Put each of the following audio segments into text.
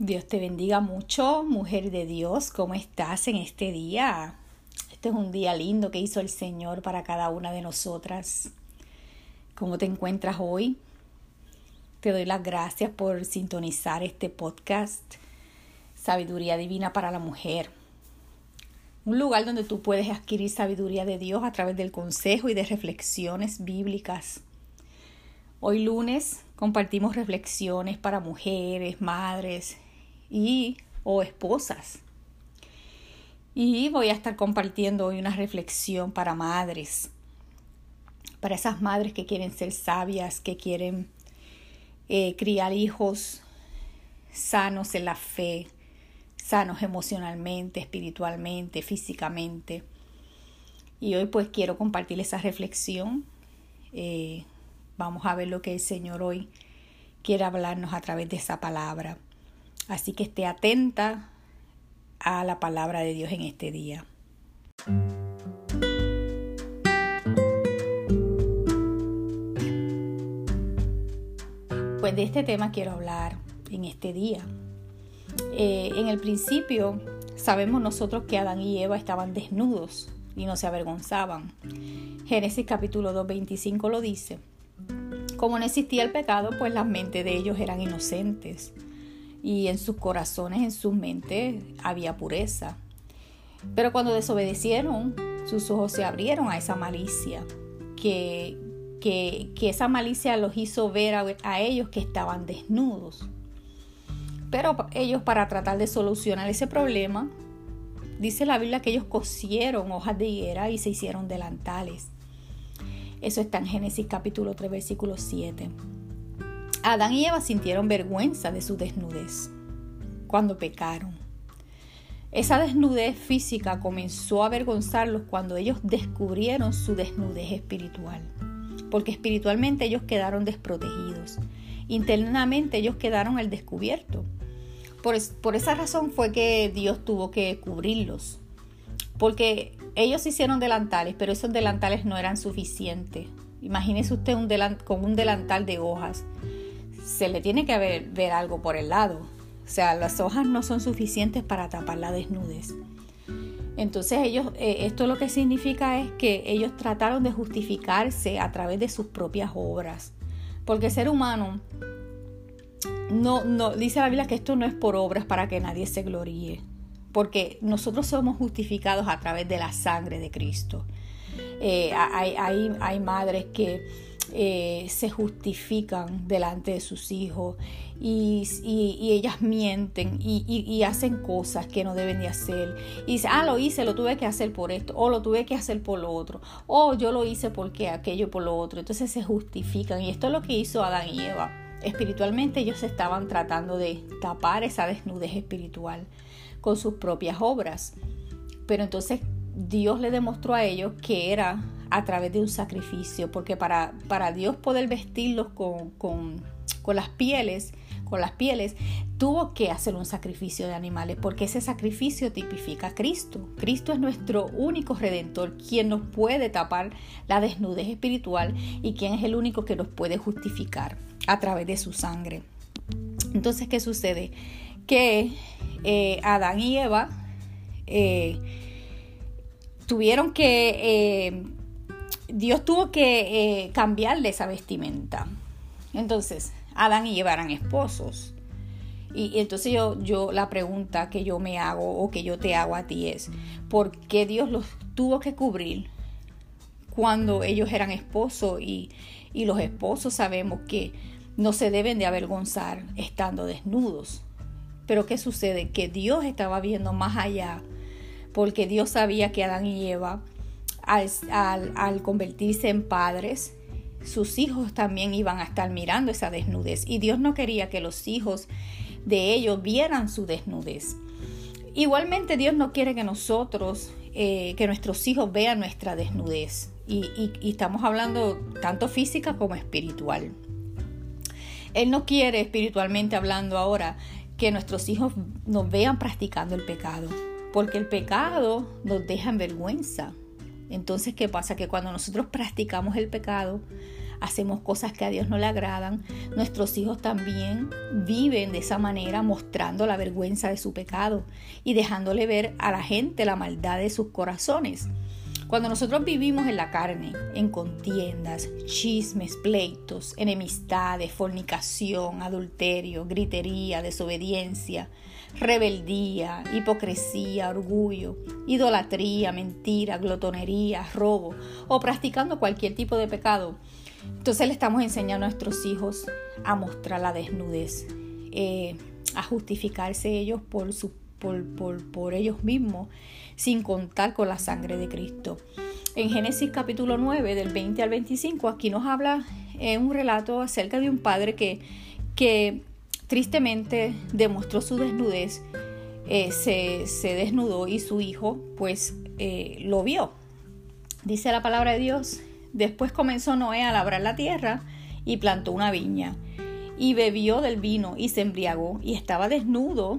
Dios te bendiga mucho, mujer de Dios. ¿Cómo estás en este día? Este es un día lindo que hizo el Señor para cada una de nosotras. ¿Cómo te encuentras hoy? Te doy las gracias por sintonizar este podcast, Sabiduría Divina para la Mujer. Un lugar donde tú puedes adquirir sabiduría de Dios a través del consejo y de reflexiones bíblicas. Hoy lunes compartimos reflexiones para mujeres, madres y o esposas. Y voy a estar compartiendo hoy una reflexión para madres, para esas madres que quieren ser sabias, que quieren eh, criar hijos sanos en la fe, sanos emocionalmente, espiritualmente, físicamente. Y hoy pues quiero compartir esa reflexión. Eh, vamos a ver lo que el Señor hoy quiere hablarnos a través de esa palabra. Así que esté atenta a la palabra de Dios en este día. Pues de este tema quiero hablar en este día. Eh, en el principio sabemos nosotros que Adán y Eva estaban desnudos y no se avergonzaban. Génesis capítulo 2, 25 lo dice. Como no existía el pecado, pues las mentes de ellos eran inocentes y en sus corazones, en sus mentes, había pureza. Pero cuando desobedecieron, sus ojos se abrieron a esa malicia, que, que, esa malicia los hizo ver a, a ellos que estaban desnudos. Pero ellos para tratar de solucionar ese problema, dice la Biblia que ellos cosieron hojas de higuera y se hicieron delantales. Eso está en Génesis capítulo 3, versículo 7. Adán y Eva sintieron vergüenza de su desnudez cuando pecaron. Esa desnudez física comenzó a avergonzarlos cuando ellos descubrieron su desnudez espiritual, porque espiritualmente ellos quedaron desprotegidos, internamente ellos quedaron al descubierto. Por, esa razón fue que Dios tuvo que cubrirlos, porque ellos hicieron delantales, pero esos delantales no eran suficientes. Imagínese usted un con un delantal de hojas se le tiene que ver, ver algo por el lado. O sea, las hojas no son suficientes para tapar la desnudez. Entonces ellos, eh, esto lo que significa es que ellos trataron de justificarse a través de sus propias obras. Porque el ser humano no, no, dice la Biblia que esto no es por obras para que nadie se gloríe. Porque nosotros somos justificados a través de la sangre de Cristo. Eh, hay, hay, hay madres que eh, se justifican delante de sus hijos y, ellas mienten y, hacen cosas que no deben de hacer. Y dicen, ah, lo hice, lo tuve que hacer por esto, o lo tuve que hacer por lo otro, o yo lo hice porque aquello por lo otro. Entonces se justifican y esto es lo que hizo Adán y Eva. Espiritualmente ellos estaban tratando de tapar esa desnudez espiritual con sus propias obras. Pero entonces Dios le demostró a ellos que era a través de un sacrificio, porque para, para Dios poder vestirlos con, con, con las pieles, con las pieles, tuvo que hacer un sacrificio de animales, porque ese sacrificio tipifica a Cristo. Cristo es nuestro único redentor, quien nos puede tapar la desnudez espiritual y quien es el único que nos puede justificar a través de su sangre. Entonces, ¿qué sucede? Que eh, Adán y Eva eh, tuvieron que eh, Dios tuvo que eh, cambiarle esa vestimenta. Entonces, Adán y Eva eran esposos. Y, entonces yo, yo, la pregunta que yo me hago o que yo te hago a ti es, ¿por qué Dios los tuvo que cubrir cuando ellos eran esposos? Y, y los esposos sabemos que no se deben de avergonzar estando desnudos. Pero ¿qué sucede? Que Dios estaba viendo más allá, porque Dios sabía que Adán y Eva al, convertirse en padres, sus hijos también iban a estar mirando esa desnudez y Dios no quería que los hijos de ellos vieran su desnudez. Igualmente Dios no quiere que nosotros, eh, que nuestros hijos vean nuestra desnudez y, y estamos hablando tanto física como espiritual. Él no quiere espiritualmente hablando ahora que nuestros hijos nos vean practicando el pecado, porque el pecado nos deja en vergüenza, entonces, ¿qué pasa? Que cuando nosotros practicamos el pecado, hacemos cosas que a Dios no le agradan, nuestros hijos también viven de esa manera mostrando la vergüenza de su pecado y dejándole ver a la gente la maldad de sus corazones. Cuando nosotros vivimos en la carne, en contiendas, chismes, pleitos, enemistades, fornicación, adulterio, gritería, desobediencia, rebeldía, hipocresía, orgullo, idolatría, mentira, glotonería, robo o practicando cualquier tipo de pecado, entonces le estamos enseñando a nuestros hijos a mostrar la desnudez, eh, a justificarse ellos por, su, por, por, ellos mismos, sin contar con la sangre de Cristo. En Génesis capítulo 9, del 20 al 25, aquí nos habla eh, un relato acerca de un padre que, que tristemente demostró su desnudez, eh, se, desnudó y su hijo pues lo vio. Dice la palabra de Dios Después comenzó Noé a labrar la tierra y plantó una viña, y bebió del vino y se embriagó, y estaba desnudo,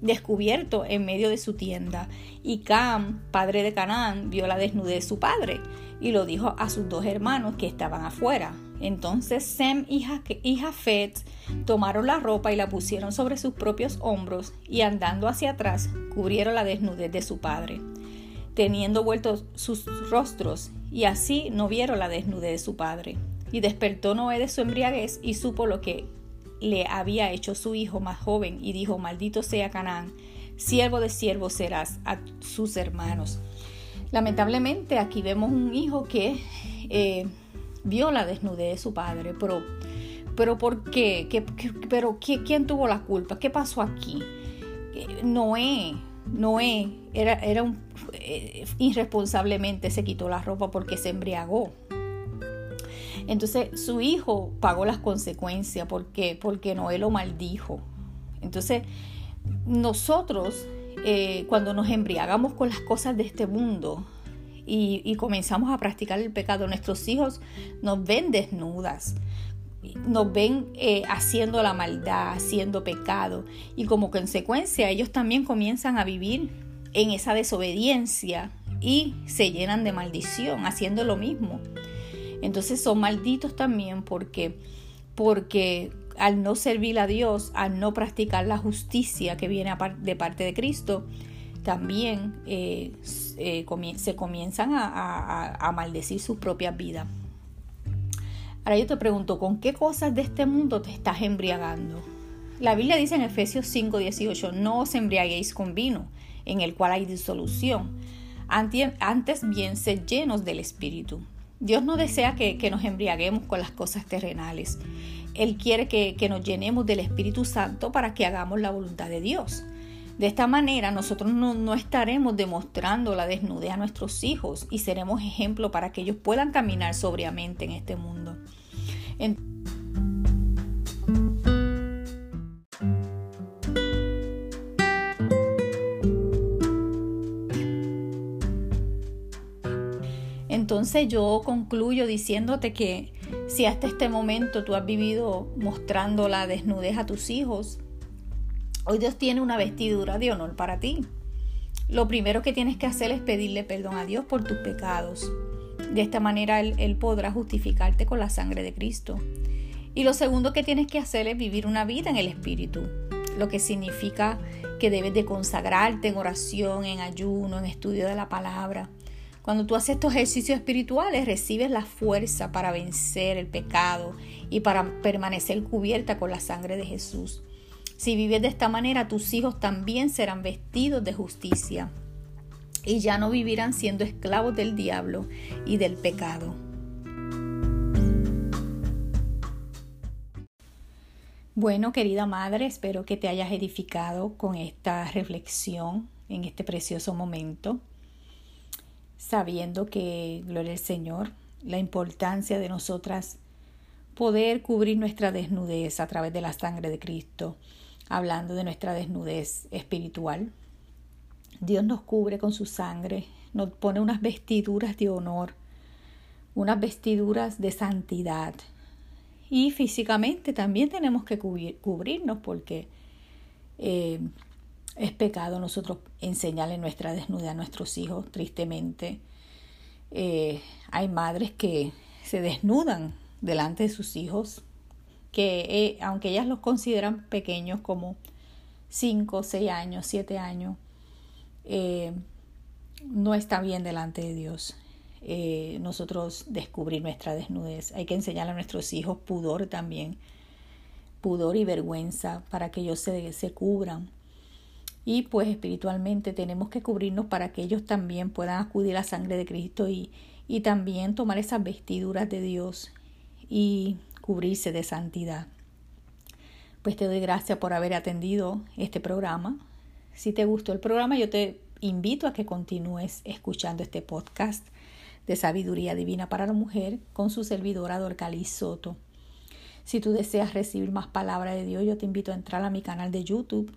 descubierto en medio de su tienda. Y Cam, padre de Canaán, vio la desnudez de su padre, y lo dijo a sus dos hermanos que estaban afuera. Entonces Sem y Jafet tomaron la ropa y la pusieron sobre sus propios hombros, y andando hacia atrás, cubrieron la desnudez de su padre teniendo vueltos sus rostros, y así no vieron la desnudez de su padre. Y despertó Noé de su embriaguez y supo lo que le había hecho su hijo más joven, y dijo, maldito sea Canaán, siervo de siervo serás a sus hermanos. Lamentablemente aquí vemos un hijo que eh, vio la desnudez de su padre, pero, pero ¿por qué? ¿Qué, pero ¿quién tuvo la culpa? ¿Qué pasó aquí? Eh, Noé, Noé era, era un eh, irresponsablemente se quitó la ropa porque se embriagó. Entonces su hijo pagó las consecuencias. ¿Por? Porque Noé lo maldijo. Entonces nosotros eh, cuando nos embriagamos con las cosas de este mundo y, comenzamos a practicar el pecado, nuestros hijos nos ven desnudas nos ven eh, haciendo la maldad, haciendo pecado y como consecuencia ellos también comienzan a vivir en esa desobediencia y se llenan de maldición haciendo lo mismo. Entonces son malditos también porque, porque al no servir a Dios, al no practicar la justicia que viene de parte de Cristo, también eh, eh, se comienzan a, a maldecir sus propias vidas. Ahora yo te pregunto, ¿con qué cosas de este mundo te estás embriagando? La Biblia dice en Efesios 5:18, no os embriaguéis con vino, en el cual hay disolución. Antes bien, sed llenos del Espíritu. Dios no desea que, nos embriaguemos con las cosas terrenales. Él quiere que, nos llenemos del Espíritu Santo para que hagamos la voluntad de Dios. De esta manera nosotros no, no, estaremos demostrando la desnudez a nuestros hijos y seremos ejemplo para que ellos puedan caminar sobriamente en este mundo. Entonces yo concluyo diciéndote que si hasta este momento tú has vivido mostrando la desnudez a tus hijos, hoy Dios tiene una vestidura de honor para ti. Lo primero que tienes que hacer es pedirle perdón a Dios por tus pecados. De esta manera él, él, podrá justificarte con la sangre de Cristo. Y lo segundo que tienes que hacer es vivir una vida en el Espíritu, lo que significa que debes de consagrarte en oración, en ayuno, en estudio de la palabra. Cuando tú haces estos ejercicios espirituales, recibes la fuerza para vencer el pecado y para permanecer cubierta con la sangre de Jesús. Si vives de esta manera, tus hijos también serán vestidos de justicia y ya no vivirán siendo esclavos del diablo y del pecado. Bueno, querida madre, espero que te hayas edificado con esta reflexión en este precioso momento sabiendo que, gloria al Señor, la importancia de nosotras poder cubrir nuestra desnudez a través de la sangre de Cristo, hablando de nuestra desnudez espiritual. Dios nos cubre con su sangre, nos pone unas vestiduras de honor, unas vestiduras de santidad. Y físicamente también tenemos que cubrirnos porque eh, es pecado nosotros enseñarle nuestra desnudez a nuestros hijos, tristemente. Eh, hay madres que se desnudan delante de sus hijos, que eh, aunque ellas los consideran pequeños como 5, 6 años, 7 años, eh, no está bien delante de Dios. Nosotros descubrir nuestra desnudez. Hay que enseñar a nuestros hijos pudor también, pudor y vergüenza para que ellos se, se cubran. Y pues espiritualmente tenemos que cubrirnos para que ellos también puedan acudir a la sangre de Cristo y, y también tomar esas vestiduras de Dios y cubrirse de santidad. Pues te doy gracias por haber atendido este programa. Si te gustó el programa, yo te invito a que continúes escuchando este podcast de sabiduría divina para la mujer con su servidora Dorcaliz Soto. Si tú deseas recibir más palabra de Dios, yo te invito a entrar a mi canal de YouTube.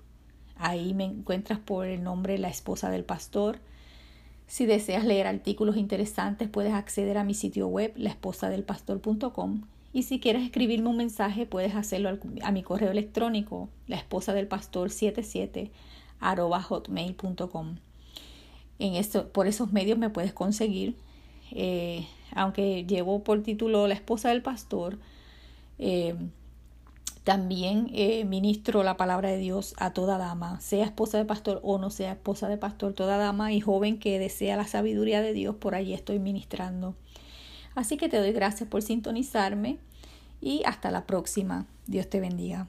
Ahí me encuentras por el nombre La Esposa del Pastor. Si deseas leer artículos interesantes, puedes acceder a mi sitio web, laesposadelpastor.com. Y si quieres escribirme un mensaje, puedes hacerlo a mi correo electrónico, la esposa del pastor 77 hotmail.com. En esto, por esos medios me puedes conseguir. Eh, aunque llevo por título La esposa del pastor, eh, también eh, ministro la palabra de Dios a toda dama, sea esposa de pastor o no sea esposa de pastor, toda dama y joven que desea la sabiduría de Dios, por allí estoy ministrando. Así que te doy gracias por sintonizarme y hasta la próxima. Dios te bendiga.